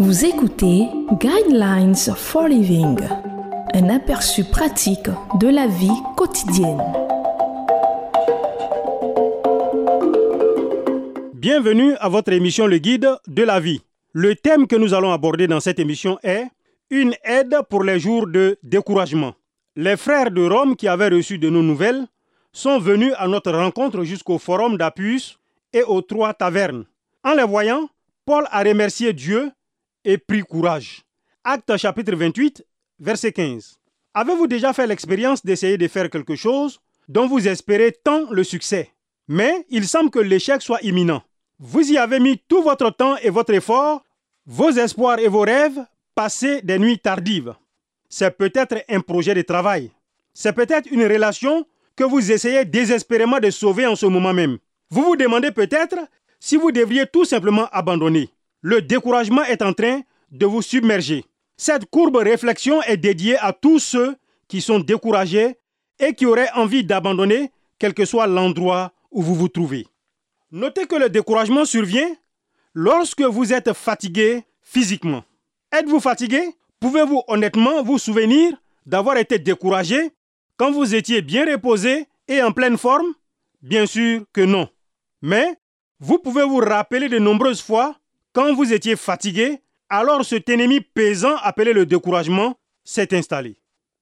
Vous écoutez Guidelines for Living, un aperçu pratique de la vie quotidienne. Bienvenue à votre émission Le Guide de la vie. Le thème que nous allons aborder dans cette émission est Une aide pour les jours de découragement. Les frères de Rome qui avaient reçu de nos nouvelles sont venus à notre rencontre jusqu'au forum d'Appius et aux trois tavernes. En les voyant, Paul a remercié Dieu et pris courage. Acte chapitre 28, verset 15. Avez-vous déjà fait l'expérience d'essayer de faire quelque chose dont vous espérez tant le succès, mais il semble que l'échec soit imminent Vous y avez mis tout votre temps et votre effort, vos espoirs et vos rêves, passés des nuits tardives. C'est peut-être un projet de travail. C'est peut-être une relation que vous essayez désespérément de sauver en ce moment même. Vous vous demandez peut-être si vous devriez tout simplement abandonner. Le découragement est en train de vous submerger. Cette courbe réflexion est dédiée à tous ceux qui sont découragés et qui auraient envie d'abandonner quel que soit l'endroit où vous vous trouvez. Notez que le découragement survient lorsque vous êtes fatigué physiquement. Êtes-vous fatigué? Pouvez-vous honnêtement vous souvenir d'avoir été découragé quand vous étiez bien reposé et en pleine forme? Bien sûr que non. Mais vous pouvez vous rappeler de nombreuses fois quand vous étiez fatigué, alors cet ennemi pesant appelé le découragement s'est installé.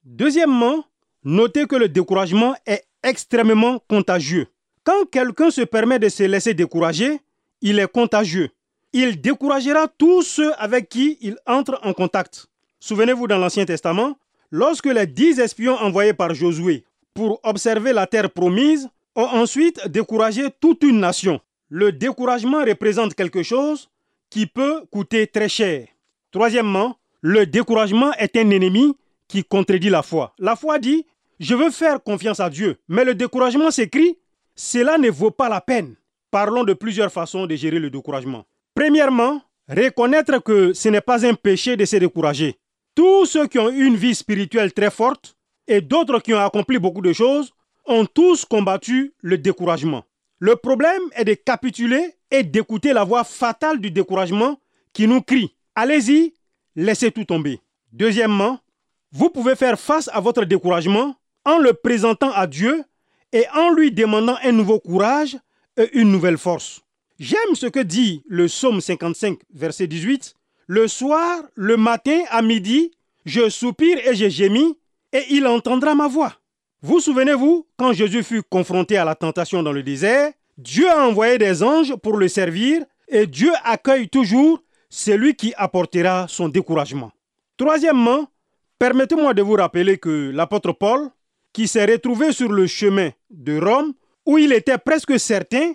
Deuxièmement, notez que le découragement est extrêmement contagieux. Quand quelqu'un se permet de se laisser décourager, il est contagieux. Il découragera tous ceux avec qui il entre en contact. Souvenez-vous dans l'Ancien Testament, lorsque les dix espions envoyés par Josué pour observer la terre promise ont ensuite découragé toute une nation. Le découragement représente quelque chose qui peut coûter très cher. Troisièmement, le découragement est un ennemi qui contredit la foi. La foi dit, je veux faire confiance à Dieu, mais le découragement s'écrit, cela ne vaut pas la peine. Parlons de plusieurs façons de gérer le découragement. Premièrement, reconnaître que ce n'est pas un péché de se décourager. Tous ceux qui ont eu une vie spirituelle très forte et d'autres qui ont accompli beaucoup de choses ont tous combattu le découragement. Le problème est de capituler et d'écouter la voix fatale du découragement qui nous crie Allez-y, laissez tout tomber. Deuxièmement, vous pouvez faire face à votre découragement en le présentant à Dieu et en lui demandant un nouveau courage et une nouvelle force. J'aime ce que dit le psaume 55, verset 18. Le soir, le matin, à midi, je soupire et je gémis, et il entendra ma voix. Vous souvenez-vous, quand Jésus fut confronté à la tentation dans le désert, Dieu a envoyé des anges pour le servir, et Dieu accueille toujours celui qui apportera son découragement. Troisièmement, permettez-moi de vous rappeler que l'apôtre Paul, qui s'est retrouvé sur le chemin de Rome, où il était presque certain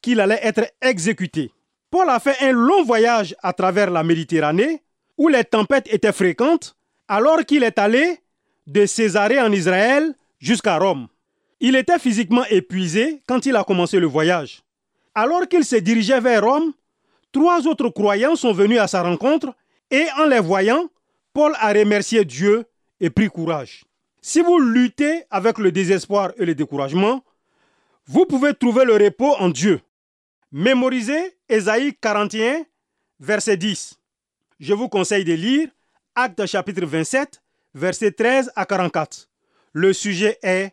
qu'il allait être exécuté, Paul a fait un long voyage à travers la Méditerranée, où les tempêtes étaient fréquentes, alors qu'il est allé de Césarée en Israël jusqu'à Rome. Il était physiquement épuisé quand il a commencé le voyage. Alors qu'il se dirigeait vers Rome, trois autres croyants sont venus à sa rencontre et en les voyant, Paul a remercié Dieu et pris courage. Si vous luttez avec le désespoir et le découragement, vous pouvez trouver le repos en Dieu. Mémorisez Ésaïe 41, verset 10. Je vous conseille de lire Actes chapitre 27, verset 13 à 44. Le sujet est